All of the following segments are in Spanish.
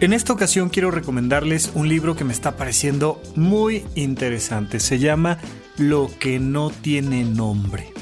En esta ocasión quiero recomendarles un libro que me está pareciendo muy interesante. Se llama Lo que no tiene nombre.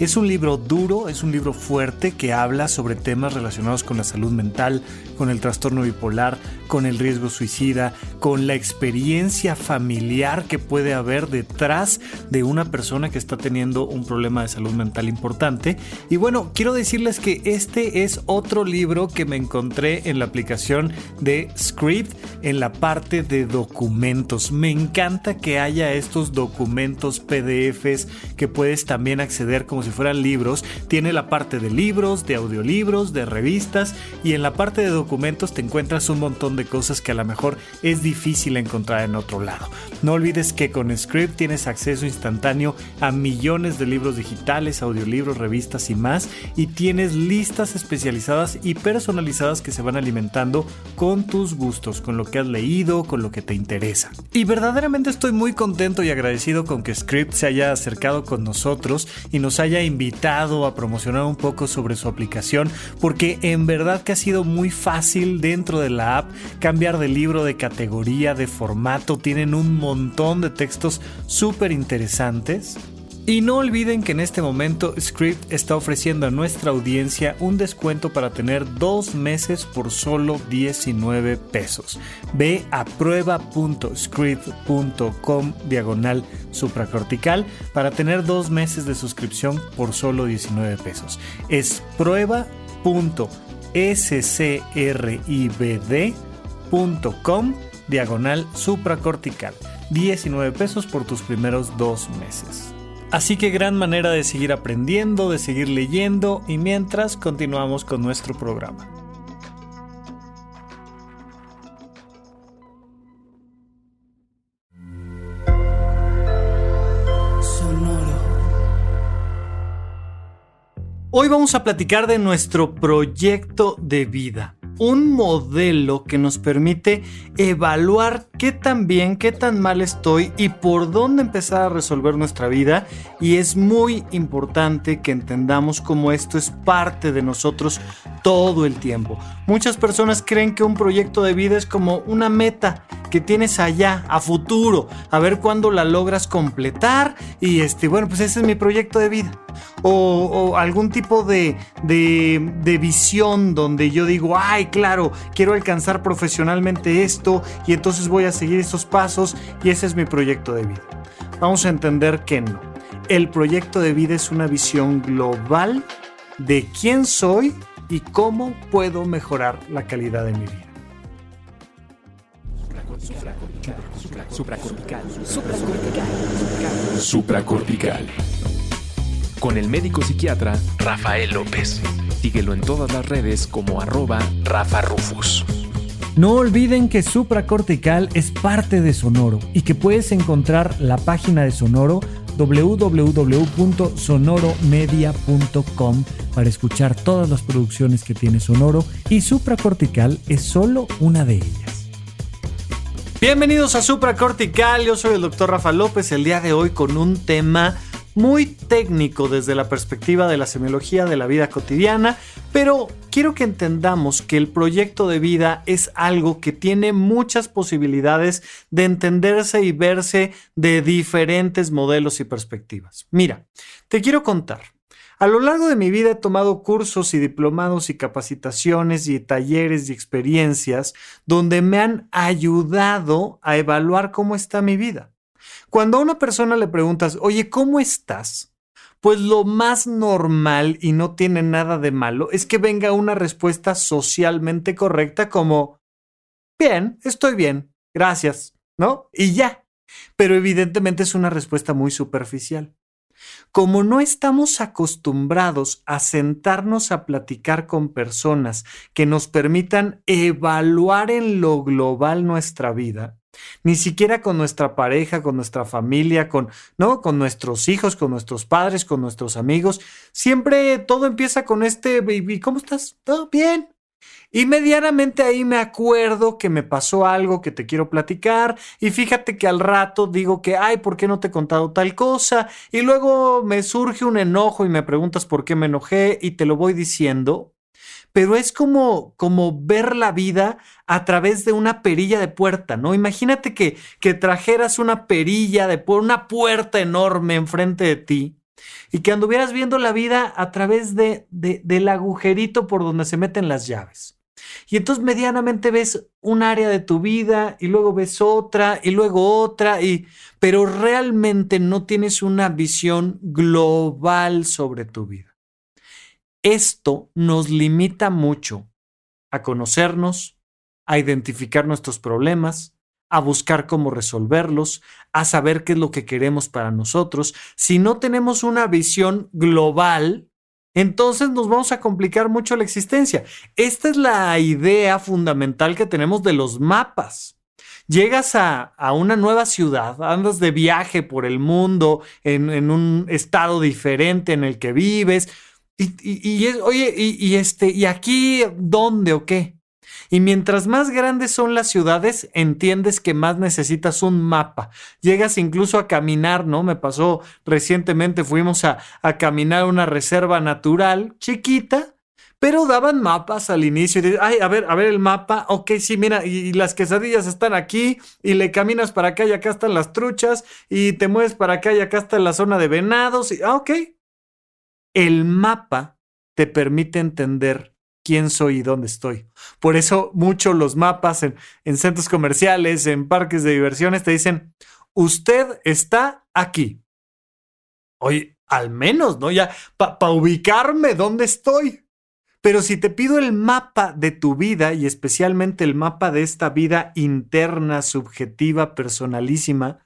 Es un libro duro, es un libro fuerte que habla sobre temas relacionados con la salud mental, con el trastorno bipolar, con el riesgo suicida, con la experiencia familiar que puede haber detrás de una persona que está teniendo un problema de salud mental importante. Y bueno, quiero decirles que este es otro libro que me encontré en la aplicación de Script en la parte de documentos. Me encanta que haya estos documentos PDFs que puedes también acceder como si fueran libros. Tiene la parte de libros, de audiolibros, de revistas y en la parte de documentos te encuentras un montón de cosas que a lo mejor es difícil encontrar en otro lado. No olvides que con Script tienes acceso instantáneo a millones de libros digitales, audiolibros, revistas y más y tienes listas especializadas y personalizadas que se van alimentando con tus gustos, con lo que has leído, con lo que te interesa. Y verdaderamente estoy muy contento y agradecido con que Script se haya acercado con nosotros y nos haya invitado a promocionar un poco sobre su aplicación porque en verdad que ha sido muy fácil dentro de la app cambiar de libro, de categoría, de formato, tienen un montón de textos súper interesantes. Y no olviden que en este momento Script está ofreciendo a nuestra audiencia un descuento para tener dos meses por solo 19 pesos. Ve a prueba.script.com diagonal supracortical para tener dos meses de suscripción por solo 19 pesos. Es prueba.scribd.com diagonal supracortical. 19 pesos por tus primeros dos meses. Así que gran manera de seguir aprendiendo, de seguir leyendo y mientras continuamos con nuestro programa. Hoy vamos a platicar de nuestro proyecto de vida un modelo que nos permite evaluar qué tan bien, qué tan mal estoy y por dónde empezar a resolver nuestra vida. Y es muy importante que entendamos cómo esto es parte de nosotros todo el tiempo. Muchas personas creen que un proyecto de vida es como una meta que tienes allá, a futuro, a ver cuándo la logras completar y este, bueno, pues ese es mi proyecto de vida. O, algún tipo de, de, visión donde yo digo, ay, claro, quiero alcanzar profesionalmente esto y entonces voy a seguir esos pasos y ese es mi proyecto de vida. Vamos a entender que no. El proyecto de vida es una visión global de quién soy y cómo puedo mejorar la calidad de mi vida. Supracortical. Supracortical. Supracortical. Con el médico psiquiatra Rafael López. Síguelo en todas las redes como arroba Rafa Rufus. No olviden que Supracortical es parte de Sonoro y que puedes encontrar la página de Sonoro www.sonoromedia.com para escuchar todas las producciones que tiene Sonoro y Supracortical es solo una de ellas. Bienvenidos a Supracortical, yo soy el doctor Rafa López, el día de hoy con un tema muy técnico desde la perspectiva de la semiología de la vida cotidiana, pero quiero que entendamos que el proyecto de vida es algo que tiene muchas posibilidades de entenderse y verse de diferentes modelos y perspectivas. Mira, te quiero contar. A lo largo de mi vida he tomado cursos y diplomados y capacitaciones y talleres y experiencias donde me han ayudado a evaluar cómo está mi vida. Cuando a una persona le preguntas, oye, ¿cómo estás? Pues lo más normal y no tiene nada de malo es que venga una respuesta socialmente correcta como, bien, estoy bien, gracias, ¿no? Y ya. Pero evidentemente es una respuesta muy superficial. Como no estamos acostumbrados a sentarnos a platicar con personas que nos permitan evaluar en lo global nuestra vida, ni siquiera con nuestra pareja, con nuestra familia, con, ¿no? con nuestros hijos, con nuestros padres, con nuestros amigos. Siempre todo empieza con este, baby, ¿cómo estás? ¿Todo bien? Y medianamente ahí me acuerdo que me pasó algo que te quiero platicar y fíjate que al rato digo que, ay, ¿por qué no te he contado tal cosa? Y luego me surge un enojo y me preguntas por qué me enojé y te lo voy diciendo pero es como, como ver la vida a través de una perilla de puerta, ¿no? Imagínate que, que trajeras una perilla de una puerta enorme enfrente de ti y que anduvieras viendo la vida a través de, del agujerito por donde se meten las llaves. Y entonces medianamente ves un área de tu vida y luego ves otra y luego otra y pero realmente no tienes una visión global sobre tu vida. Esto nos limita mucho a conocernos, a identificar nuestros problemas, a buscar cómo resolverlos, a saber qué es lo que queremos para nosotros. Si no tenemos una visión global, entonces nos vamos a complicar mucho la existencia. Esta es la idea fundamental que tenemos de los mapas. Llegas a, una nueva ciudad, andas de viaje por el mundo, en, un estado diferente en el que vives, y, oye, y, este, ¿y aquí dónde o qué? Y mientras más grandes son las ciudades, entiendes que más necesitas un mapa. Llegas incluso a caminar, ¿no? Me pasó recientemente, fuimos a, a caminar una reserva natural chiquita, pero daban mapas al inicio. Y ay, a ver, a ver el mapa. Ok, sí, mira, y, las quesadillas están aquí, y le caminas para acá y acá están las truchas, y te mueves para acá y acá está la zona de venados. Y, ah, ok. El mapa te permite entender quién soy y dónde estoy. Por eso muchos los mapas en, centros comerciales, en parques de diversiones, te dicen, usted está aquí. Oye, al menos, ¿no? Ya, para ubicarme dónde estoy. Pero si te pido el mapa de tu vida y especialmente el mapa de esta vida interna, subjetiva, personalísima,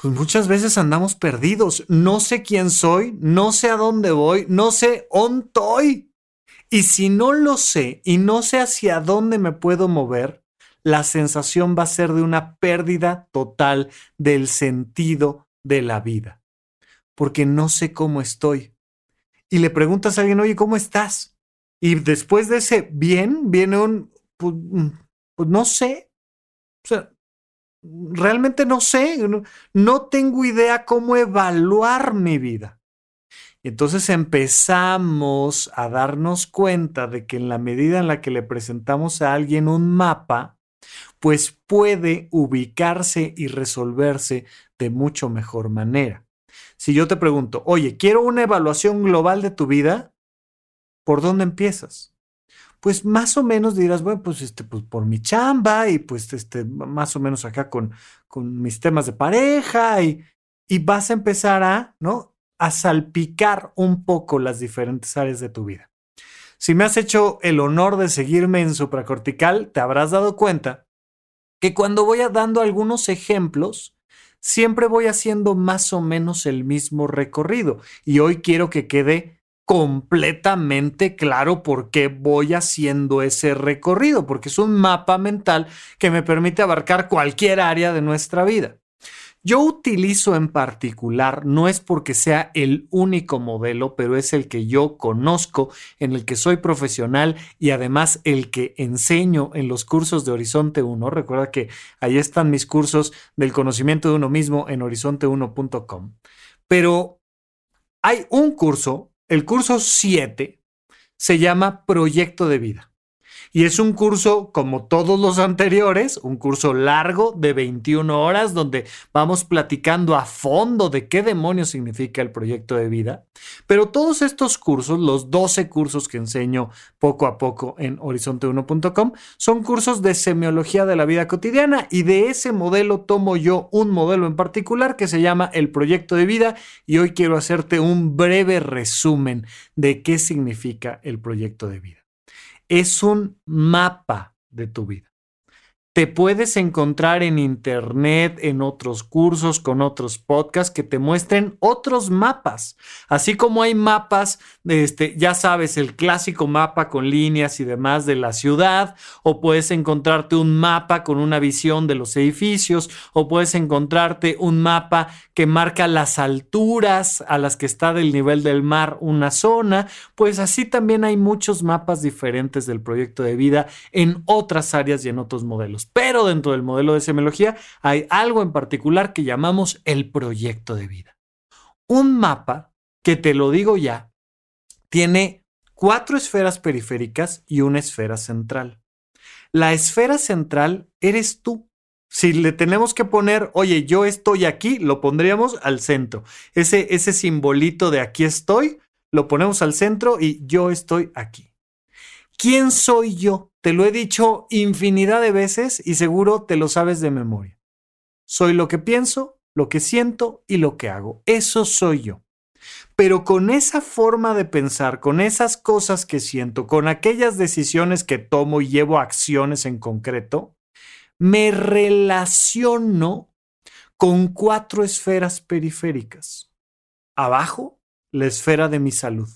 pues muchas veces andamos perdidos. No sé quién soy, no sé a dónde voy, no sé dónde estoy. Y si no lo sé y no sé hacia dónde me puedo mover, la sensación va a ser de una pérdida total del sentido de la vida. Porque no sé cómo estoy. Y le preguntas a alguien, oye, ¿cómo estás? Y después de ese bien, viene un, pues, mm, pues no sé. O sea, realmente no sé. no tengo idea cómo evaluar mi vida. Entonces empezamos a darnos cuenta de que en la medida en la que le presentamos a alguien un mapa, pues puede ubicarse y resolverse de mucho mejor manera. Si yo te pregunto, oye, quiero una evaluación global de tu vida, ¿por dónde empiezas? Pues más o menos dirás, bueno, pues, este, pues por mi chamba y pues este, más o menos acá con, con mis temas de pareja y, y vas a empezar a, ¿no? a salpicar un poco las diferentes áreas de tu vida. Si me has hecho el honor de seguirme en supracortical, te habrás dado cuenta que cuando voy dando algunos ejemplos, siempre voy haciendo más o menos el mismo recorrido. Y hoy quiero que quede completamente claro por qué voy haciendo ese recorrido, porque es un mapa mental que me permite abarcar cualquier área de nuestra vida. Yo utilizo en particular, no es porque sea el único modelo, pero es el que yo conozco, en el que soy profesional y además el que enseño en los cursos de Horizonte 1. Recuerda que ahí están mis cursos del conocimiento de uno mismo en horizonte1.com. Pero hay un curso, el curso 7, se llama Proyecto de Vida. Y es un curso, como todos los anteriores, un curso largo de 21 horas donde vamos platicando a fondo de qué demonios significa el proyecto de vida. Pero todos estos cursos, los 12 cursos que enseño poco a poco en horizonte1.com, son cursos de semiología de la vida cotidiana y de ese modelo tomo yo un modelo en particular que se llama el proyecto de vida y hoy quiero hacerte un breve resumen de qué significa el proyecto de vida es un mapa de tu vida te puedes encontrar en internet, en otros cursos, con otros podcasts que te muestren otros mapas. Así como hay mapas, este, ya sabes, el clásico mapa con líneas y demás de la ciudad, o puedes encontrarte un mapa con una visión de los edificios, o puedes encontrarte un mapa que marca las alturas a las que está del nivel del mar una zona, pues así también hay muchos mapas diferentes del proyecto de vida en otras áreas y en otros modelos. Pero dentro del modelo de semiología hay algo en particular que llamamos el proyecto de vida. Un mapa que te lo digo ya, tiene cuatro esferas periféricas y una esfera central. La esfera central eres tú. Si le tenemos que poner, oye, yo estoy aquí, lo pondríamos al centro. Ese, ese simbolito de aquí estoy, lo ponemos al centro y yo estoy aquí. ¿Quién soy yo? Te lo he dicho infinidad de veces y seguro te lo sabes de memoria. Soy lo que pienso, lo que siento y lo que hago. Eso soy yo. Pero con esa forma de pensar, con esas cosas que siento, con aquellas decisiones que tomo y llevo acciones en concreto, me relaciono con cuatro esferas periféricas. Abajo, la esfera de mi salud.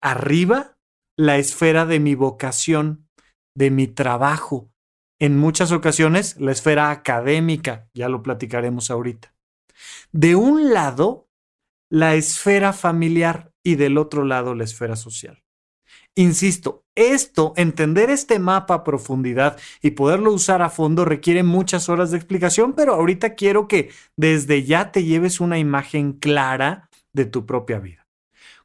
Arriba, la esfera de mi vocación, de mi trabajo. En muchas ocasiones, la esfera académica, ya lo platicaremos ahorita. De un lado, la esfera familiar y del otro lado, la esfera social. Insisto, esto, entender este mapa a profundidad y poderlo usar a fondo requiere muchas horas de explicación, pero ahorita quiero que desde ya te lleves una imagen clara de tu propia vida.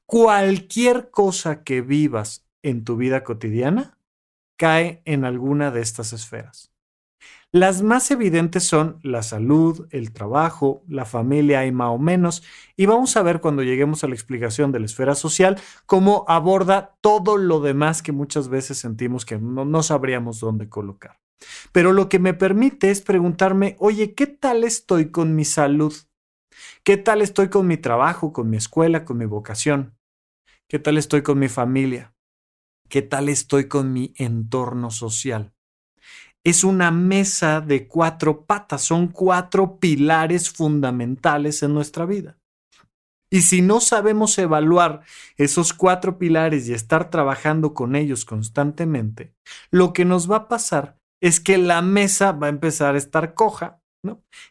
Cualquier cosa que vivas en tu vida cotidiana cae en alguna de estas esferas. Las más evidentes son la salud, el trabajo, la familia y más o menos, y vamos a ver cuando lleguemos a la explicación de la esfera social cómo aborda todo lo demás que muchas veces sentimos que no, no sabríamos dónde colocar. Pero lo que me permite es preguntarme, oye, ¿qué tal estoy con mi salud? ¿Qué tal estoy con mi trabajo, con mi escuela, con mi vocación? ¿Qué tal estoy con mi familia? ¿Qué tal estoy con mi entorno social? es una mesa de cuatro patas, son cuatro pilares fundamentales en nuestra vida. Y si no sabemos evaluar esos cuatro pilares y estar trabajando con ellos constantemente, lo que nos va a pasar es que la mesa va a empezar a estar coja,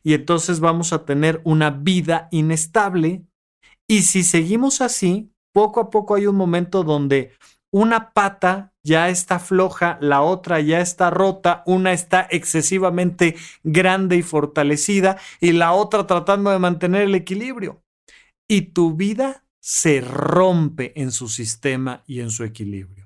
Y entonces vamos a tener una vida inestable. Y si seguimos así, poco a poco hay un momento donde una pata ya está floja, la otra ya está rota, una está excesivamente grande y fortalecida y la otra tratando de mantener el equilibrio. Y tu vida se rompe en su sistema y en su equilibrio.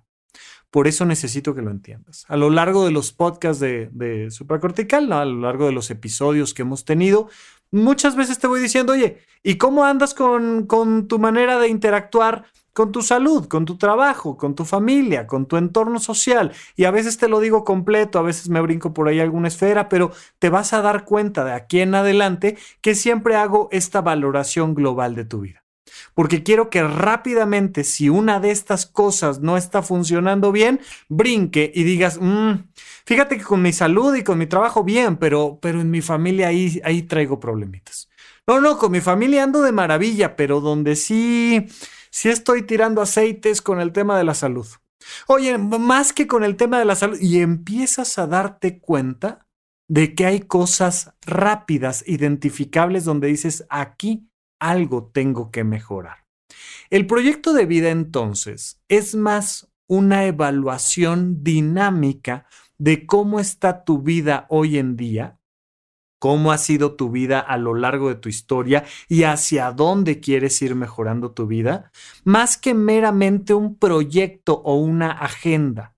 Por eso necesito que lo entiendas. A lo largo de los podcasts de, de supracortical, a lo largo de los episodios que hemos tenido, muchas veces te voy diciendo, oye, ¿y cómo andas con, con tu manera de interactuar con tu salud, con tu trabajo, con tu familia, con tu entorno social. Y a veces te lo digo completo, a veces me brinco por ahí alguna esfera, pero te vas a dar cuenta de aquí en adelante que siempre hago esta valoración global de tu vida. Porque quiero que rápidamente, si una de estas cosas no está funcionando bien, brinque y digas, mm, fíjate que con mi salud y con mi trabajo bien, pero, pero en mi familia ahí, ahí traigo problemitas. No, no, con mi familia ando de maravilla, pero donde sí si estoy tirando aceites con el tema de la salud. Oye, más que con el tema de la salud, y empiezas a darte cuenta de que hay cosas rápidas, identificables, donde dices, aquí algo tengo que mejorar. El proyecto de vida entonces es más una evaluación dinámica de cómo está tu vida hoy en día cómo ha sido tu vida a lo largo de tu historia y hacia dónde quieres ir mejorando tu vida, más que meramente un proyecto o una agenda.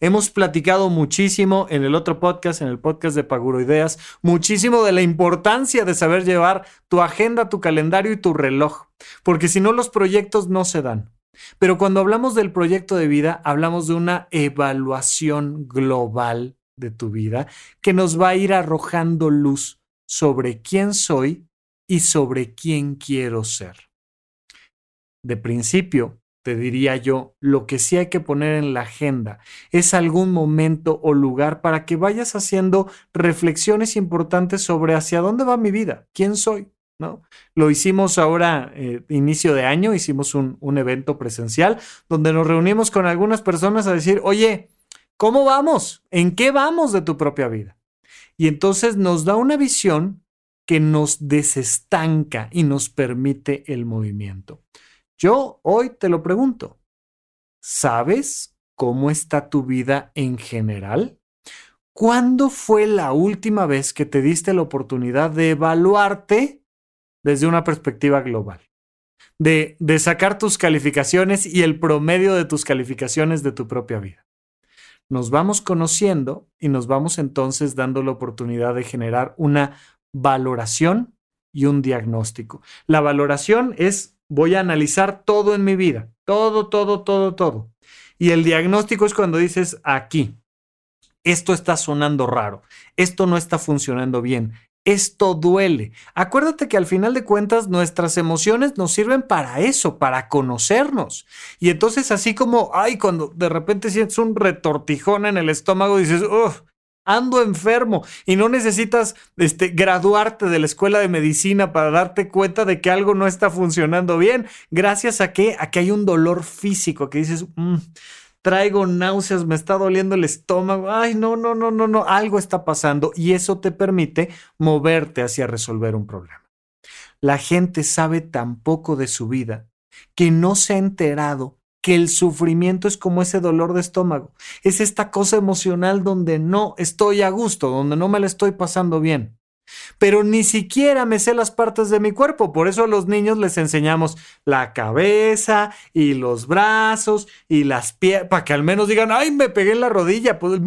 Hemos platicado muchísimo en el otro podcast, en el podcast de Paguro Ideas, muchísimo de la importancia de saber llevar tu agenda, tu calendario y tu reloj, porque si no los proyectos no se dan. Pero cuando hablamos del proyecto de vida, hablamos de una evaluación global de tu vida que nos va a ir arrojando luz sobre quién soy y sobre quién quiero ser. De principio, te diría yo, lo que sí hay que poner en la agenda es algún momento o lugar para que vayas haciendo reflexiones importantes sobre hacia dónde va mi vida, quién soy. ¿No? Lo hicimos ahora, eh, inicio de año, hicimos un, un evento presencial donde nos reunimos con algunas personas a decir, oye, ¿Cómo vamos? ¿En qué vamos de tu propia vida? Y entonces nos da una visión que nos desestanca y nos permite el movimiento. Yo hoy te lo pregunto, ¿sabes cómo está tu vida en general? ¿Cuándo fue la última vez que te diste la oportunidad de evaluarte desde una perspectiva global? de, de sacar tus calificaciones y el promedio de tus calificaciones de tu propia vida. Nos vamos conociendo y nos vamos entonces dando la oportunidad de generar una valoración y un diagnóstico. La valoración es voy a analizar todo en mi vida, todo, todo, todo, todo. Y el diagnóstico es cuando dices aquí, esto está sonando raro, esto no está funcionando bien, esto duele. Acuérdate que al final de cuentas nuestras emociones nos sirven para eso, para conocernos. Y entonces así como, ay, cuando de repente sientes un retortijón en el estómago, dices, ando enfermo y no necesitas este, graduarte de la escuela de medicina para darte cuenta de que algo no está funcionando bien. Gracias a que, hay un dolor físico que dices, mm, traigo náuseas, me está doliendo el estómago, ay, no, no, no, no, no, algo está pasando y eso te permite moverte hacia resolver un problema. La gente sabe tan poco de su vida que no se ha enterado que el sufrimiento es como ese dolor de estómago. Es esta cosa emocional donde no estoy a gusto, donde no me la estoy pasando bien. Pero ni siquiera me sé las partes de mi cuerpo. Por eso a los niños les enseñamos la cabeza y los brazos y las piernas, para que al menos digan, ay, me pegué en la rodilla. Pues,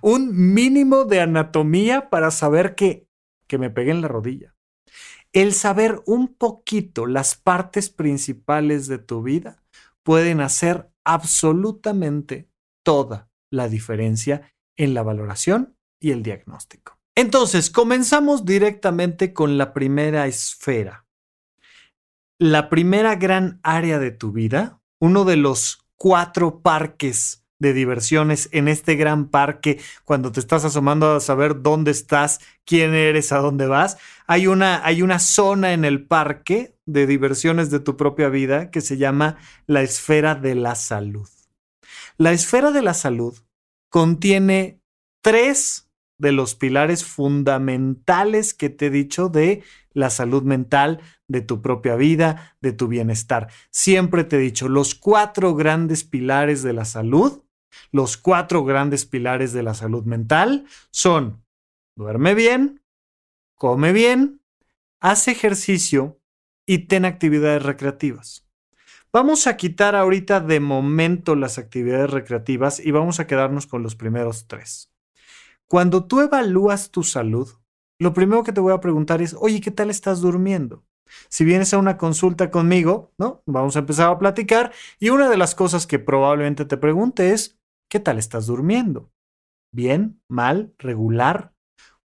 un mínimo de anatomía para saber que, que me pegué en la rodilla. El saber un poquito las partes principales de tu vida pueden hacer absolutamente toda la diferencia en la valoración y el diagnóstico. Entonces, comenzamos directamente con la primera esfera. La primera gran área de tu vida, uno de los cuatro parques de diversiones en este gran parque cuando te estás asomando a saber dónde estás, quién eres, a dónde vas. Hay una, hay una zona en el parque de diversiones de tu propia vida que se llama la esfera de la salud. La esfera de la salud contiene tres de los pilares fundamentales que te he dicho de la salud mental, de tu propia vida, de tu bienestar. Siempre te he dicho, los cuatro grandes pilares de la salud los cuatro grandes pilares de la salud mental son duerme bien, come bien, haz ejercicio y ten actividades recreativas. Vamos a quitar ahorita de momento las actividades recreativas y vamos a quedarnos con los primeros tres. Cuando tú evalúas tu salud, lo primero que te voy a preguntar es, oye, ¿qué tal estás durmiendo? Si vienes a una consulta conmigo, ¿no? Vamos a empezar a platicar y una de las cosas que probablemente te pregunte es, ¿Qué tal estás durmiendo? ¿Bien? ¿Mal? ¿Regular?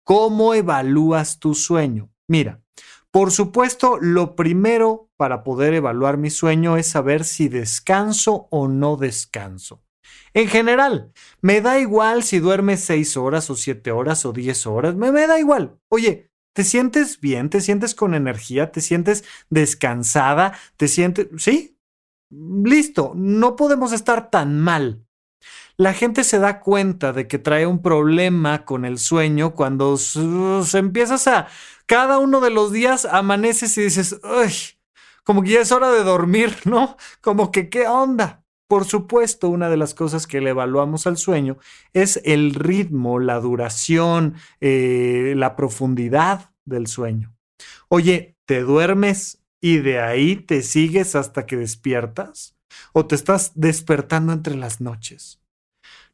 ¿Cómo evalúas tu sueño? Mira, por supuesto, lo primero para poder evaluar mi sueño es saber si descanso o no descanso. En general, me da igual si duermes seis horas o siete horas o diez horas, me, me da igual. Oye, ¿te sientes bien? ¿Te sientes con energía? ¿Te sientes descansada? ¿Te sientes... Sí? Listo, no podemos estar tan mal la gente se da cuenta de que trae un problema con el sueño cuando se empiezas a, cada uno de los días amaneces y dices, Ay, como que ya es hora de dormir, ¿no? Como que, ¿qué onda? Por supuesto, una de las cosas que le evaluamos al sueño es el ritmo, la duración, eh, la profundidad del sueño. Oye, ¿te duermes y de ahí te sigues hasta que despiertas? ¿O te estás despertando entre las noches?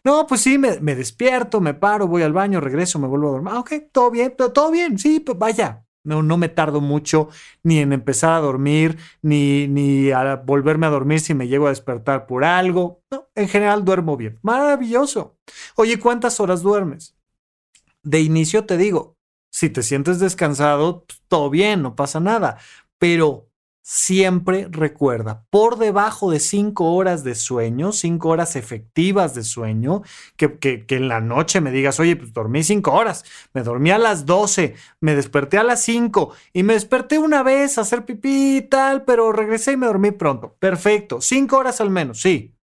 No, pues sí, me, despierto, me paro, voy al baño, regreso, me vuelvo a dormir. Ah, ok, todo bien, todo bien, sí, pues vaya. No, no me tardo mucho ni en empezar a dormir, ni, ni a volverme a dormir si me llego a despertar por algo. No, en general duermo bien. Maravilloso. Oye, ¿cuántas horas duermes? De inicio te digo, si te sientes descansado, pues, todo bien, no pasa nada. Pero siempre recuerda, por debajo de cinco horas de sueño, cinco horas efectivas de sueño, que, que, en la noche me digas, oye, pues dormí cinco horas, me dormí a las doce, me desperté a las cinco y me desperté una vez a hacer pipí y tal, pero regresé y me dormí pronto. Perfecto, cinco horas al menos, sí.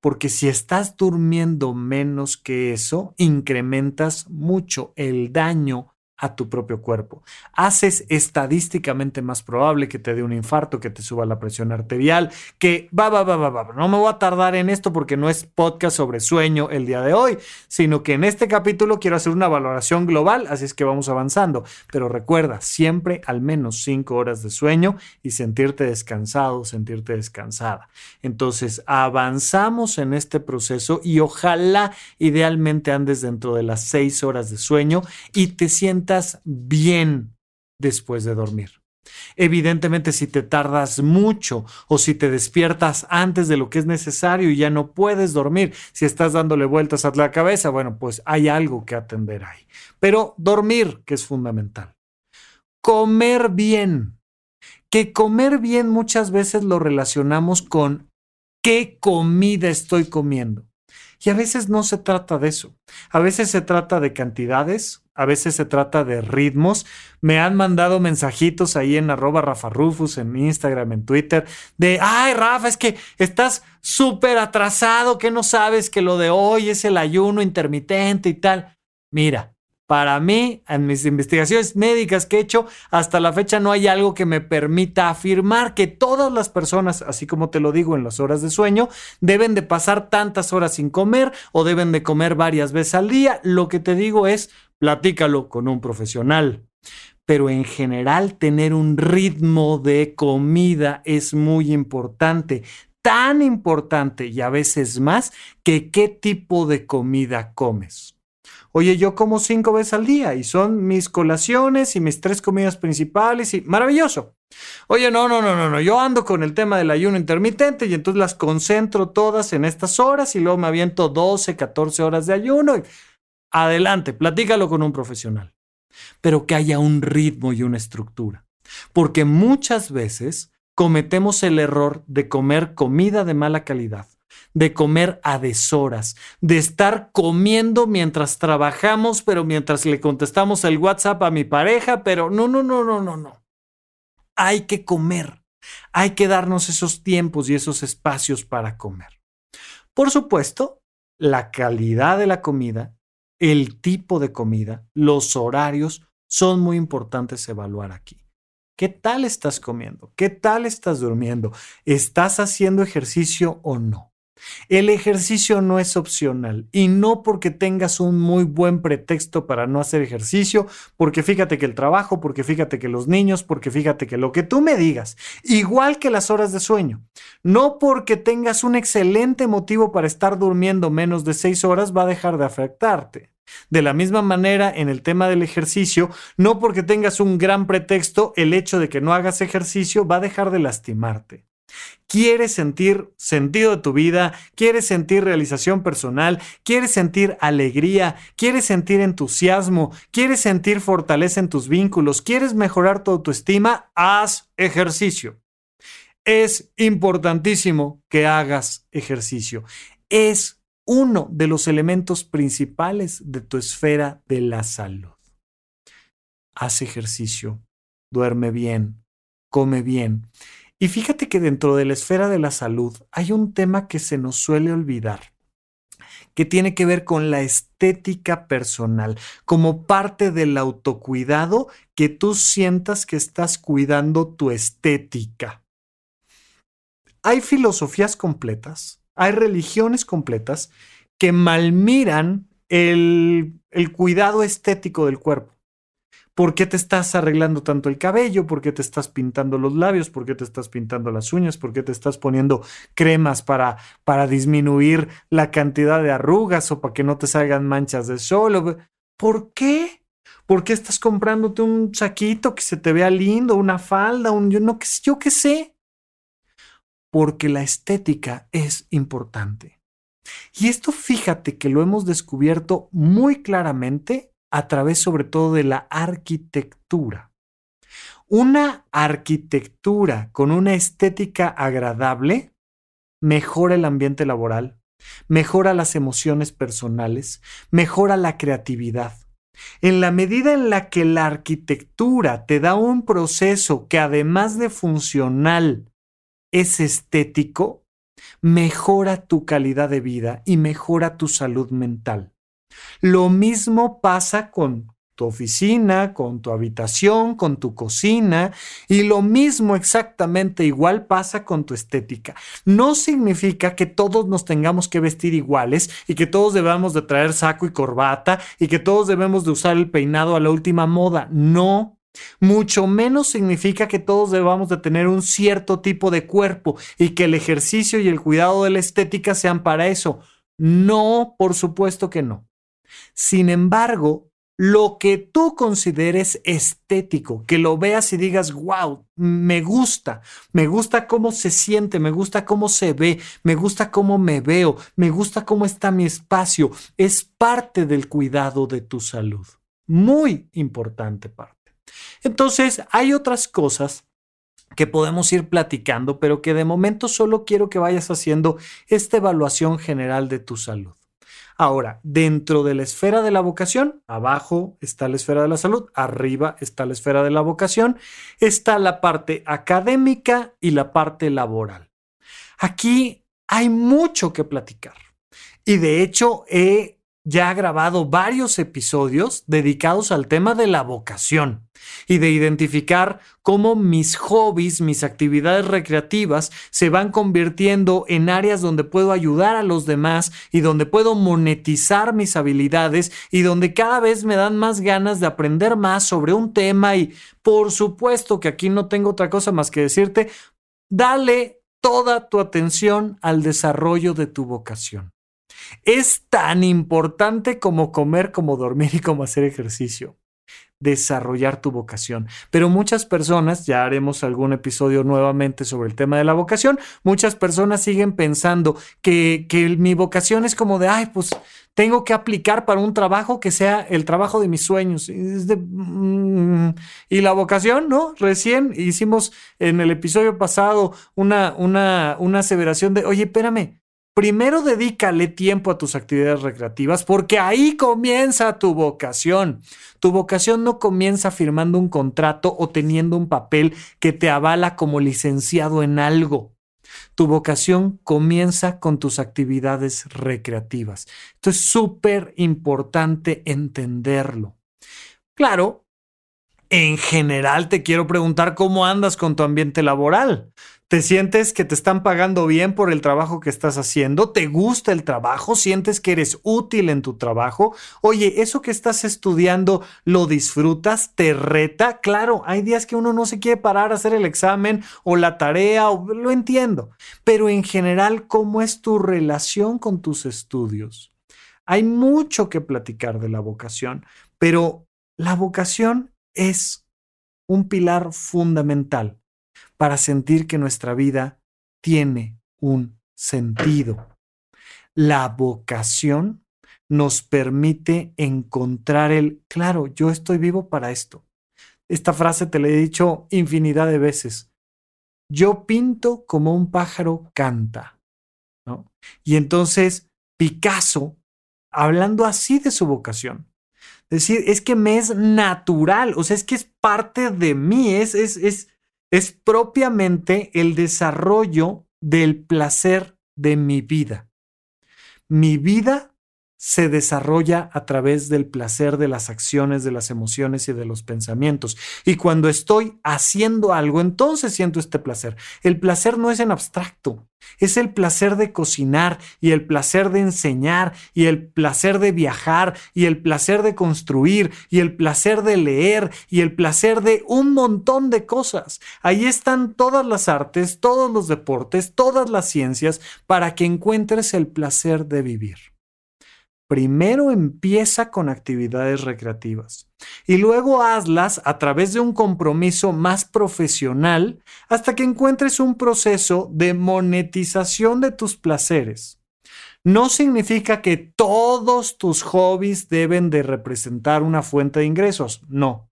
Porque si estás durmiendo menos que eso, incrementas mucho el daño a tu propio cuerpo. Haces estadísticamente más probable que te dé un infarto, que te suba la presión arterial, que va, va, va, va, va. No me voy a tardar en esto porque no es podcast sobre sueño el día de hoy, sino que en este capítulo quiero hacer una valoración global, así es que vamos avanzando. Pero recuerda, siempre al menos cinco horas de sueño y sentirte descansado, sentirte descansada. Entonces, avanzamos en este proceso y ojalá idealmente andes dentro de las seis horas de sueño y te sientas bien después de dormir. Evidentemente, si te tardas mucho o si te despiertas antes de lo que es necesario y ya no puedes dormir, si estás dándole vueltas a la cabeza, bueno, pues hay algo que atender ahí. Pero dormir, que es fundamental. Comer bien. Que comer bien muchas veces lo relacionamos con qué comida estoy comiendo. Y a veces no se trata de eso. A veces se trata de cantidades, a veces se trata de ritmos. Me han mandado mensajitos ahí en arroba Rafa Rufus, en Instagram, en Twitter, de, ay Rafa, es que estás súper atrasado, que no sabes que lo de hoy es el ayuno intermitente y tal. Mira, para mí, en mis investigaciones médicas que he hecho, hasta la fecha no hay algo que me permita afirmar que todas las personas, así como te lo digo en las horas de sueño, deben de pasar tantas horas sin comer o deben de comer varias veces al día. Lo que te digo es, platícalo con un profesional. Pero en general tener un ritmo de comida es muy importante tan importante y a veces más que qué tipo de comida comes. Oye, yo como cinco veces al día y son mis colaciones y mis tres comidas principales y maravilloso. Oye, no, no, no, no, no, yo ando con el tema del ayuno intermitente y entonces las concentro todas en estas horas y luego me aviento 12, 14 horas de ayuno. Adelante, platícalo con un profesional, pero que haya un ritmo y una estructura. Porque muchas veces cometemos el error de comer comida de mala calidad de comer a deshoras, de estar comiendo mientras trabajamos, pero mientras le contestamos el WhatsApp a mi pareja, pero no, no, no, no, no, no. Hay que comer, hay que darnos esos tiempos y esos espacios para comer. Por supuesto, la calidad de la comida, el tipo de comida, los horarios son muy importantes evaluar aquí. ¿Qué tal estás comiendo? ¿Qué tal estás durmiendo? ¿Estás haciendo ejercicio o no? El ejercicio no es opcional y no porque tengas un muy buen pretexto para no hacer ejercicio, porque fíjate que el trabajo, porque fíjate que los niños, porque fíjate que lo que tú me digas, igual que las horas de sueño, no porque tengas un excelente motivo para estar durmiendo menos de seis horas va a dejar de afectarte. De la misma manera, en el tema del ejercicio, no porque tengas un gran pretexto, el hecho de que no hagas ejercicio va a dejar de lastimarte. Quieres sentir sentido de tu vida, quieres sentir realización personal, quieres sentir alegría, quieres sentir entusiasmo, quieres sentir fortaleza en tus vínculos, quieres mejorar tu autoestima, haz ejercicio. Es importantísimo que hagas ejercicio. Es uno de los elementos principales de tu esfera de la salud. Haz ejercicio, duerme bien, come bien. Y fíjate que dentro de la esfera de la salud hay un tema que se nos suele olvidar, que tiene que ver con la estética personal, como parte del autocuidado, que tú sientas que estás cuidando tu estética. Hay filosofías completas, hay religiones completas que malmiran el, el cuidado estético del cuerpo. ¿Por qué te estás arreglando tanto el cabello? ¿Por qué te estás pintando los labios? ¿Por qué te estás pintando las uñas? ¿Por qué te estás poniendo cremas para, para disminuir la cantidad de arrugas o para que no te salgan manchas de sol? ¿Por qué? ¿Por qué estás comprándote un saquito que se te vea lindo, una falda, un yo no yo qué sé? Porque la estética es importante. Y esto fíjate que lo hemos descubierto muy claramente a través sobre todo de la arquitectura. Una arquitectura con una estética agradable mejora el ambiente laboral, mejora las emociones personales, mejora la creatividad. En la medida en la que la arquitectura te da un proceso que además de funcional es estético, mejora tu calidad de vida y mejora tu salud mental. Lo mismo pasa con tu oficina, con tu habitación, con tu cocina y lo mismo exactamente igual pasa con tu estética. No significa que todos nos tengamos que vestir iguales y que todos debamos de traer saco y corbata y que todos debemos de usar el peinado a la última moda. No. Mucho menos significa que todos debamos de tener un cierto tipo de cuerpo y que el ejercicio y el cuidado de la estética sean para eso. No, por supuesto que no. Sin embargo, lo que tú consideres estético, que lo veas y digas, wow, me gusta, me gusta cómo se siente, me gusta cómo se ve, me gusta cómo me veo, me gusta cómo está mi espacio, es parte del cuidado de tu salud. Muy importante parte. Entonces, hay otras cosas que podemos ir platicando, pero que de momento solo quiero que vayas haciendo esta evaluación general de tu salud. Ahora, dentro de la esfera de la vocación, abajo está la esfera de la salud, arriba está la esfera de la vocación, está la parte académica y la parte laboral. Aquí hay mucho que platicar. Y de hecho he ya grabado varios episodios dedicados al tema de la vocación y de identificar cómo mis hobbies, mis actividades recreativas se van convirtiendo en áreas donde puedo ayudar a los demás y donde puedo monetizar mis habilidades y donde cada vez me dan más ganas de aprender más sobre un tema y por supuesto que aquí no tengo otra cosa más que decirte, dale toda tu atención al desarrollo de tu vocación. Es tan importante como comer, como dormir y como hacer ejercicio. Desarrollar tu vocación. Pero muchas personas, ya haremos algún episodio nuevamente sobre el tema de la vocación, muchas personas siguen pensando que, mi vocación es como de, ay, pues tengo que aplicar para un trabajo que sea el trabajo de mis sueños. Mm, y la vocación, ¿no? Recién hicimos en el episodio pasado una, una, una aseveración de, oye, espérame, primero dedícale tiempo a tus actividades recreativas porque ahí comienza tu vocación. Tu vocación no comienza firmando un contrato o teniendo un papel que te avala como licenciado en algo. Tu vocación comienza con tus actividades recreativas. Esto es súper importante entenderlo. Claro, en general te quiero preguntar cómo andas con tu ambiente laboral. ¿Te sientes que te están pagando bien por el trabajo que estás haciendo? ¿Te gusta el trabajo? ¿Sientes que eres útil en tu trabajo? Oye, ¿eso que estás estudiando lo disfrutas? ¿Te reta? Claro, hay días que uno no se quiere parar a hacer el examen o la tarea, o, lo entiendo. Pero en general, ¿cómo es tu relación con tus estudios? Hay mucho que platicar de la vocación, pero la vocación es un pilar fundamental para sentir que nuestra vida tiene un sentido. La vocación nos permite encontrar el, claro, yo estoy vivo para esto. Esta frase te la he dicho infinidad de veces. Yo pinto como un pájaro canta. ¿no? Y entonces Picasso, hablando así de su vocación, decir, es que me es natural, o sea, es que es parte de mí, es, es, es, es propiamente el desarrollo del placer de mi vida. Mi vida se desarrolla a través del placer de las acciones, de las emociones y de los pensamientos. Y cuando estoy haciendo algo, entonces siento este placer. El placer no es en abstracto, es el placer de cocinar y el placer de enseñar y el placer de viajar y el placer de construir y el placer de leer y el placer de un montón de cosas. Ahí están todas las artes, todos los deportes, todas las ciencias para que encuentres el placer de vivir primero empieza con actividades recreativas y luego hazlas a través de un compromiso más profesional hasta que encuentres un proceso de monetización de tus placeres. No significa que todos tus hobbies deben de representar una fuente de ingresos, no.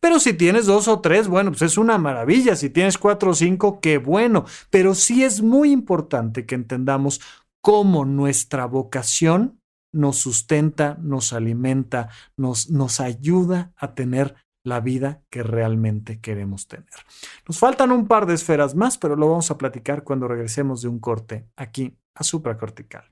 Pero si tienes dos o tres, bueno, pues es una maravilla. Si tienes cuatro o cinco, qué bueno. Pero sí es muy importante que entendamos cómo nuestra vocación nos sustenta, nos alimenta, nos, nos ayuda a tener la vida que realmente queremos tener. Nos faltan un par de esferas más, pero lo vamos a platicar cuando regresemos de un corte aquí a supracortical.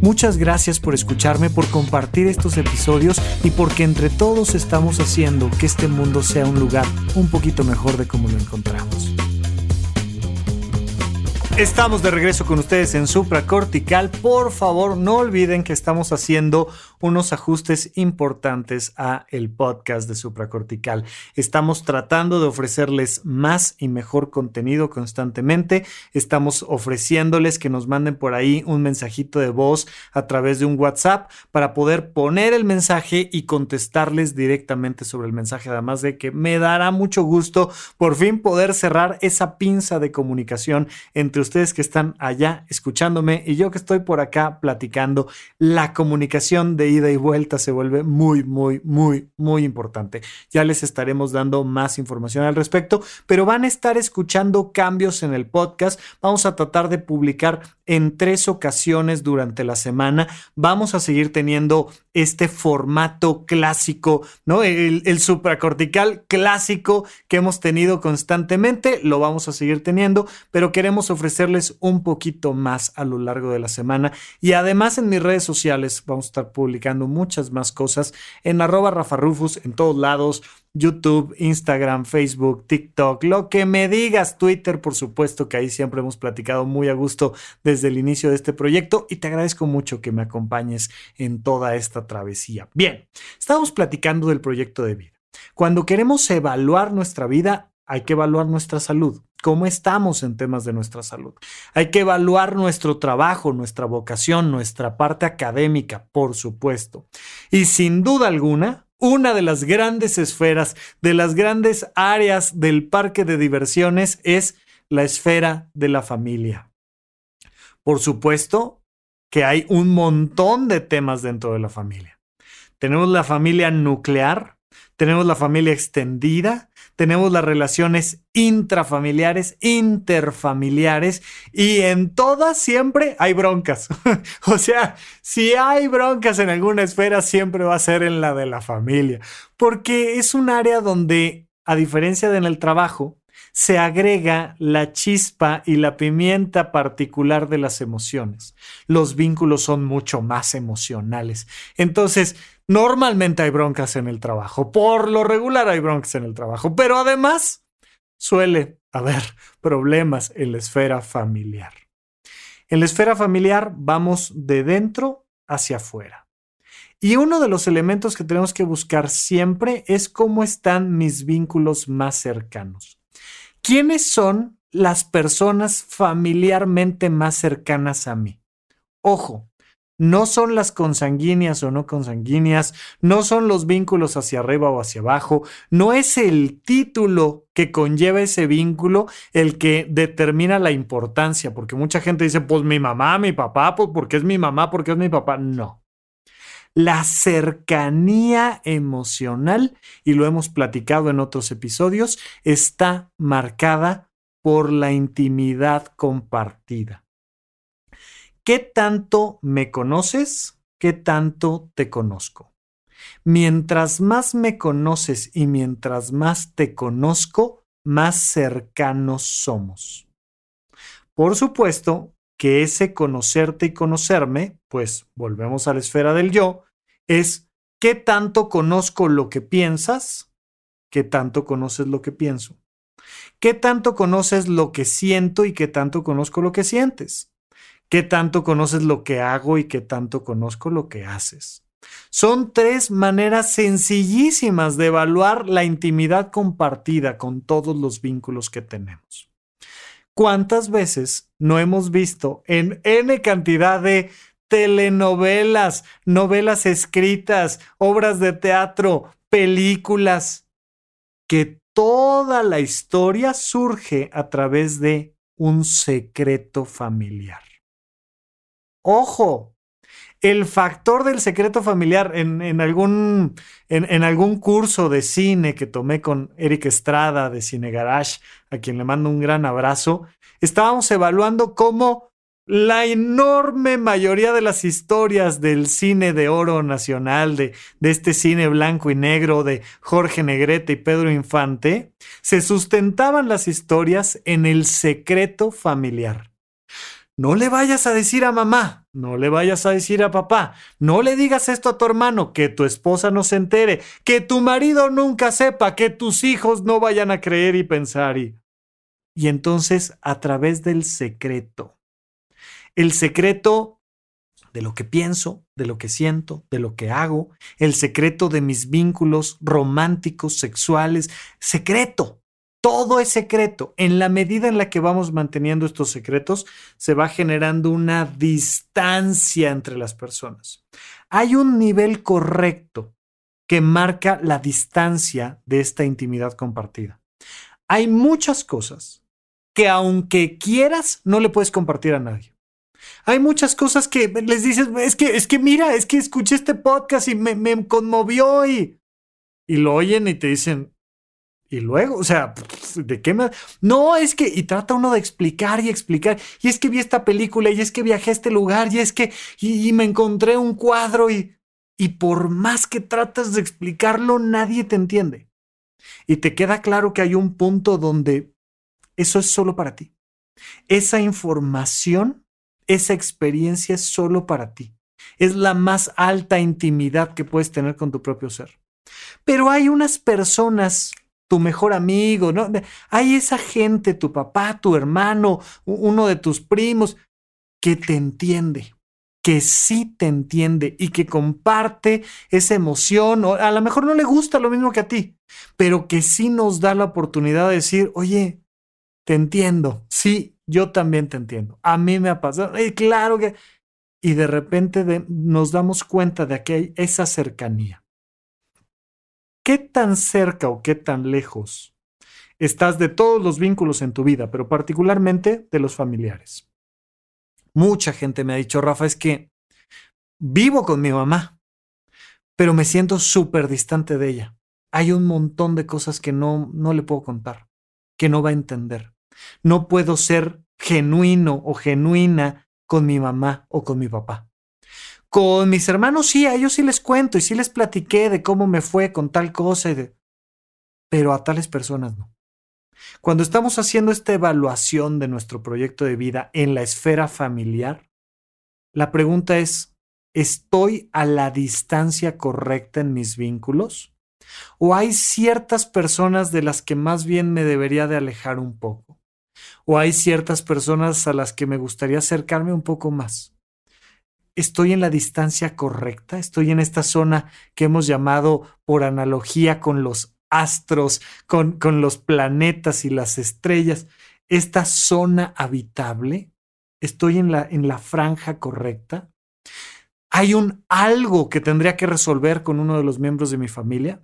Muchas gracias por escucharme, por compartir estos episodios y porque entre todos estamos haciendo que este mundo sea un lugar un poquito mejor de como lo encontramos. Estamos de regreso con ustedes en Supracortical. Por favor, no olviden que estamos haciendo unos ajustes importantes a el podcast de supracortical. Estamos tratando de ofrecerles más y mejor contenido constantemente. Estamos ofreciéndoles que nos manden por ahí un mensajito de voz a través de un WhatsApp para poder poner el mensaje y contestarles directamente sobre el mensaje. Además de que me dará mucho gusto por fin poder cerrar esa pinza de comunicación entre ustedes que están allá escuchándome y yo que estoy por acá platicando. La comunicación de ida y vuelta se vuelve muy, muy, muy, muy importante. Ya les estaremos dando más información al respecto, pero van a estar escuchando cambios en el podcast. Vamos a tratar de publicar en tres ocasiones durante la semana. Vamos a seguir teniendo este formato clásico, ¿no? El, el supracortical clásico que hemos tenido constantemente, lo vamos a seguir teniendo, pero queremos ofrecerles un poquito más a lo largo de la semana. Y además en mis redes sociales vamos a estar publicando muchas más cosas en arroba en todos lados. YouTube, Instagram, Facebook, TikTok, lo que me digas, Twitter, por supuesto que ahí siempre hemos platicado muy a gusto desde el inicio de este proyecto y te agradezco mucho que me acompañes en toda esta travesía. Bien, estamos platicando del proyecto de vida. Cuando queremos evaluar nuestra vida, hay que evaluar nuestra salud. ¿Cómo estamos en temas de nuestra salud? Hay que evaluar nuestro trabajo, nuestra vocación, nuestra parte académica, por supuesto. Y sin duda alguna, una de las grandes esferas, de las grandes áreas del parque de diversiones es la esfera de la familia. Por supuesto que hay un montón de temas dentro de la familia. Tenemos la familia nuclear, tenemos la familia extendida, tenemos las relaciones intrafamiliares, interfamiliares y en todas siempre hay broncas. o sea, si hay broncas en alguna esfera, siempre va a ser en la de la familia, porque es un área donde, a diferencia de en el trabajo, se agrega la chispa y la pimienta particular de las emociones. Los vínculos son mucho más emocionales. Entonces, normalmente hay broncas en el trabajo. Por lo regular hay broncas en el trabajo. Pero además, suele haber problemas en la esfera familiar. En la esfera familiar vamos de dentro hacia afuera. Y uno de los elementos que tenemos que buscar siempre es cómo están mis vínculos más cercanos. ¿Quiénes son las personas familiarmente más cercanas a mí? Ojo, no son las consanguíneas o no consanguíneas, no son los vínculos hacia arriba o hacia abajo, no es el título que conlleva ese vínculo el que determina la importancia, porque mucha gente dice, pues mi mamá, mi papá, pues porque es mi mamá, porque es mi papá. No la cercanía emocional, y lo hemos platicado en otros episodios, está marcada por la intimidad compartida. ¿Qué tanto me conoces? ¿Qué tanto te conozco? Mientras más me conoces y mientras más te conozco, más cercanos somos. Por supuesto que ese conocerte y conocerme, pues volvemos a la esfera del yo, es ¿Qué tanto conozco lo que piensas? ¿Qué tanto conoces lo que pienso? ¿Qué tanto conoces lo que siento y qué tanto conozco lo que sientes? ¿Qué tanto conoces lo que hago y qué tanto conozco lo que haces? Son tres maneras sencillísimas de evaluar la intimidad compartida con todos los vínculos que tenemos. ¿Cuántas veces no hemos visto en N cantidad de telenovelas, novelas escritas, obras de teatro, películas, que toda la historia surge a través de un secreto familiar? Ojo, el factor del secreto familiar en, algún, en, algún curso de cine que tomé con Eric Estrada de Cine Garage, a quien le mando un gran abrazo, estábamos evaluando cómo la enorme mayoría de las historias del cine de oro nacional, de, de, este cine blanco y negro de Jorge Negrete y Pedro Infante, se sustentaban las historias en el secreto familiar. No le vayas a decir a mamá, no le vayas a decir a papá, no le digas esto a tu hermano, que tu esposa no se entere, que tu marido nunca sepa, que tus hijos no vayan a creer y pensar. Y, y entonces a través del secreto, el secreto de lo que pienso, de lo que siento, de lo que hago, el secreto de mis vínculos románticos, sexuales, secreto, todo es secreto. En la medida en la que vamos manteniendo estos secretos, se va generando una distancia entre las personas. Hay un nivel correcto que marca la distancia de esta intimidad compartida. Hay muchas cosas que aunque quieras, no le puedes compartir a nadie. Hay muchas cosas que les dices, es que, es que mira, es que escuché este podcast y me, conmovió y, y lo oyen y te dicen, y luego, o sea, ¿de qué me.? No, es que. Y trata uno de explicar y explicar. Y es que vi esta película, y es que viajé a este lugar, y es que. Y, me encontré un cuadro, y. Y por más que tratas de explicarlo, nadie te entiende. Y te queda claro que hay un punto donde eso es solo para ti. Esa información, esa experiencia es solo para ti. Es la más alta intimidad que puedes tener con tu propio ser. Pero hay unas personas tu mejor amigo, ¿no? Hay esa gente, tu papá, tu hermano, uno de tus primos, que te entiende, que sí te entiende y que comparte esa emoción, o a lo mejor no le gusta lo mismo que a ti, pero que sí nos da la oportunidad de decir, oye, te entiendo, sí, yo también te entiendo, a mí me ha pasado, y claro que... Y de repente nos damos cuenta de que hay esa cercanía. ¿Qué tan cerca o qué tan lejos estás de todos los vínculos en tu vida, pero particularmente de los familiares? Mucha gente me ha dicho, Rafa, es que vivo con mi mamá, pero me siento súper distante de ella. Hay un montón de cosas que no, no le puedo contar, que no va a entender. No puedo ser genuino o genuina con mi mamá o con mi papá. Con mis hermanos sí, a ellos sí les cuento y sí les platiqué de cómo me fue con tal cosa, y de... pero a tales personas no. Cuando estamos haciendo esta evaluación de nuestro proyecto de vida en la esfera familiar, la pregunta es, ¿estoy a la distancia correcta en mis vínculos? ¿O hay ciertas personas de las que más bien me debería de alejar un poco? ¿O hay ciertas personas a las que me gustaría acercarme un poco más? Estoy en la distancia correcta, estoy en esta zona que hemos llamado por analogía con los astros, con, con los planetas y las estrellas, esta zona habitable, estoy en la, en la franja correcta. Hay un algo que tendría que resolver con uno de los miembros de mi familia.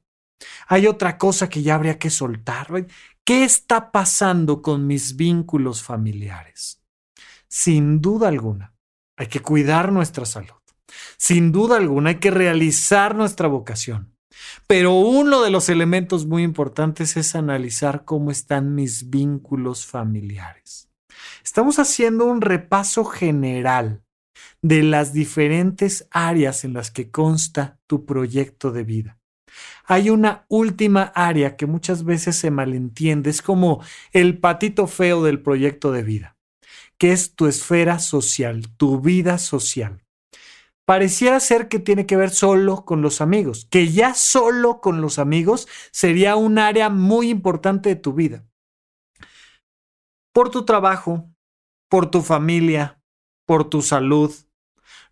Hay otra cosa que ya habría que soltar. ¿Qué está pasando con mis vínculos familiares? Sin duda alguna, hay que cuidar nuestra salud. Sin duda alguna hay que realizar nuestra vocación. Pero uno de los elementos muy importantes es analizar cómo están mis vínculos familiares. Estamos haciendo un repaso general de las diferentes áreas en las que consta tu proyecto de vida. Hay una última área que muchas veces se malentiende, es como el patito feo del proyecto de vida que es tu esfera social, tu vida social. pareciera ser que tiene que ver solo con los amigos, que ya solo con los amigos sería un área muy importante de tu vida. Por tu trabajo, por tu familia, por tu salud.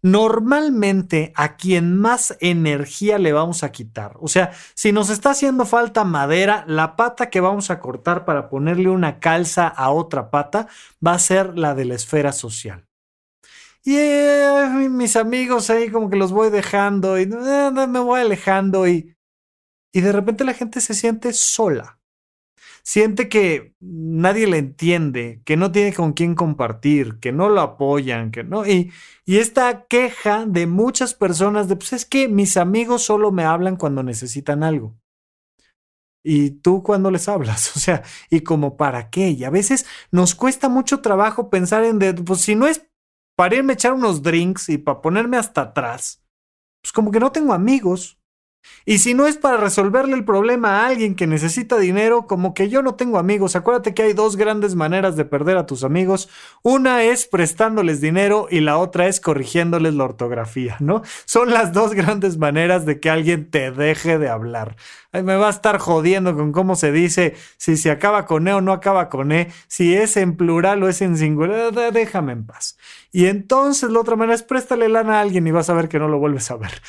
Normalmente a quien más energía le vamos a quitar. O sea, si nos está haciendo falta madera, la pata que vamos a cortar para ponerle una calza a otra pata va a ser la de la esfera social. Y mis amigos ahí como que los voy dejando y eh, me voy alejando y, y de repente la gente se siente sola siente que nadie le entiende, que no tiene con quién compartir, que no lo apoyan, que no. Y, y esta queja de muchas personas de, pues es que mis amigos solo me hablan cuando necesitan algo. ¿Y tú cuando les hablas? O sea, ¿y como para qué? Y a veces nos cuesta mucho trabajo pensar en, pues si no es para irme a echar unos drinks y para ponerme hasta atrás, pues como que no tengo amigos. Y si no es para resolverle el problema a alguien que necesita dinero, como que yo no tengo amigos, acuérdate que hay dos grandes maneras de perder a tus amigos. Una es prestándoles dinero y la otra es corrigiéndoles la ortografía, ¿no? Son las dos grandes maneras de que alguien te deje de hablar me va a estar jodiendo con cómo se dice, si se acaba con E o no acaba con E, si es en plural o es en singular, déjame en paz. Y entonces la otra manera es préstale lana a alguien y vas a ver que no lo vuelves a ver.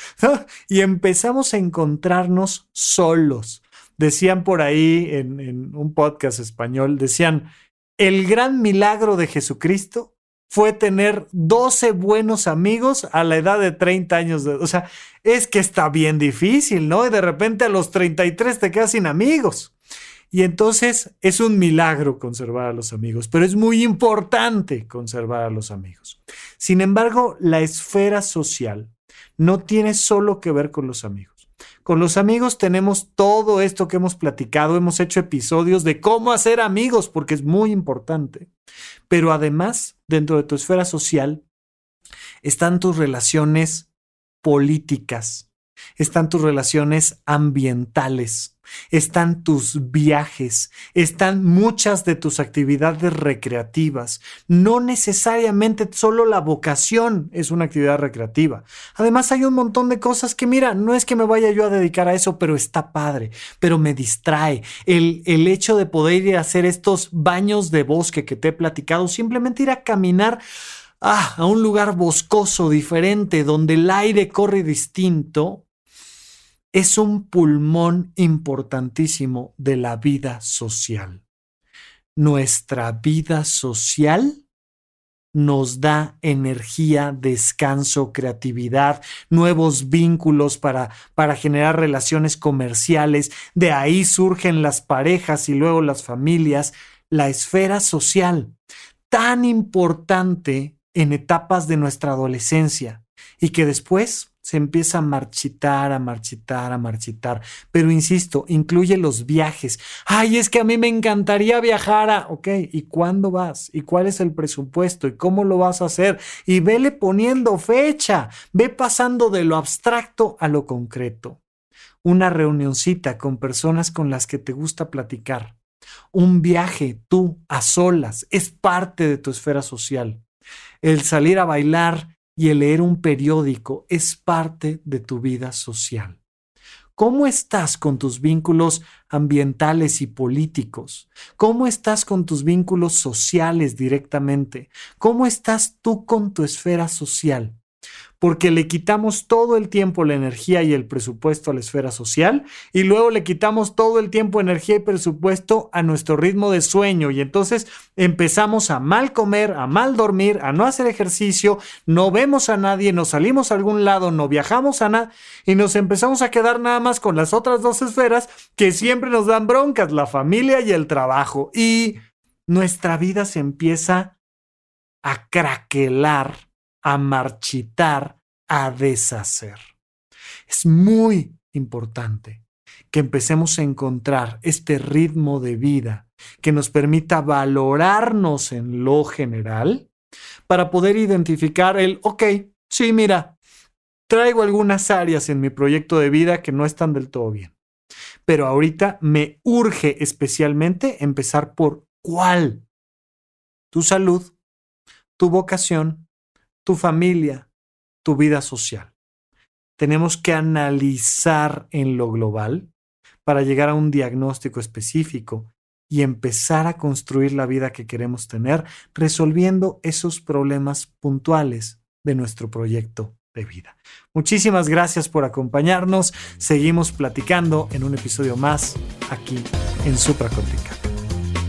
Y empezamos a encontrarnos solos. Decían por ahí en, en un podcast español, decían, el gran milagro de Jesucristo fue tener 12 buenos amigos a la edad de 30 años. De, o sea, es que está bien difícil, ¿no? Y de repente a los 33 te quedas sin amigos. Y entonces es un milagro conservar a los amigos, pero es muy importante conservar a los amigos. Sin embargo, la esfera social no tiene solo que ver con los amigos. Con los amigos tenemos todo esto que hemos platicado, hemos hecho episodios de cómo hacer amigos, porque es muy importante. Pero además, dentro de tu esfera social, están tus relaciones políticas, están tus relaciones ambientales, están tus viajes, están muchas de tus actividades recreativas. No necesariamente solo la vocación es una actividad recreativa. Además hay un montón de cosas que, mira, no es que me vaya yo a dedicar a eso, pero está padre, pero me distrae. El, el hecho de poder ir a hacer estos baños de bosque que te he platicado, simplemente ir a caminar ah, a un lugar boscoso diferente, donde el aire corre distinto, es un pulmón importantísimo de la vida social. Nuestra vida social nos da energía, descanso, creatividad, nuevos vínculos para, para generar relaciones comerciales. De ahí surgen las parejas y luego las familias. La esfera social, tan importante en etapas de nuestra adolescencia y que después se empieza a marchitar, a marchitar, a marchitar. Pero insisto, incluye los viajes. Ay, es que a mí me encantaría viajar a... Ok, ¿y cuándo vas? ¿Y cuál es el presupuesto? ¿Y cómo lo vas a hacer? Y vele poniendo fecha. Ve pasando de lo abstracto a lo concreto. Una reunioncita con personas con las que te gusta platicar. Un viaje tú a solas es parte de tu esfera social. El salir a bailar y el leer un periódico es parte de tu vida social. ¿Cómo estás con tus vínculos ambientales y políticos? ¿Cómo estás con tus vínculos sociales directamente? ¿Cómo estás tú con tu esfera social? Porque le quitamos todo el tiempo, la energía y el presupuesto a la esfera social y luego le quitamos todo el tiempo, energía y presupuesto a nuestro ritmo de sueño. Y entonces empezamos a mal comer, a mal dormir, a no hacer ejercicio, no vemos a nadie, nos salimos a algún lado, no viajamos a nada y nos empezamos a quedar nada más con las otras dos esferas que siempre nos dan broncas, la familia y el trabajo. Y nuestra vida se empieza a craquelar a marchitar, a deshacer. Es muy importante que empecemos a encontrar este ritmo de vida que nos permita valorarnos en lo general para poder identificar el, ok, sí, mira, traigo algunas áreas en mi proyecto de vida que no están del todo bien. Pero ahorita me urge especialmente empezar por cuál. Tu salud, tu vocación, tu familia, tu vida social. Tenemos que analizar en lo global para llegar a un diagnóstico específico y empezar a construir la vida que queremos tener, resolviendo esos problemas puntuales de nuestro proyecto de vida. Muchísimas gracias por acompañarnos. Seguimos platicando en un episodio más aquí en Supracortical.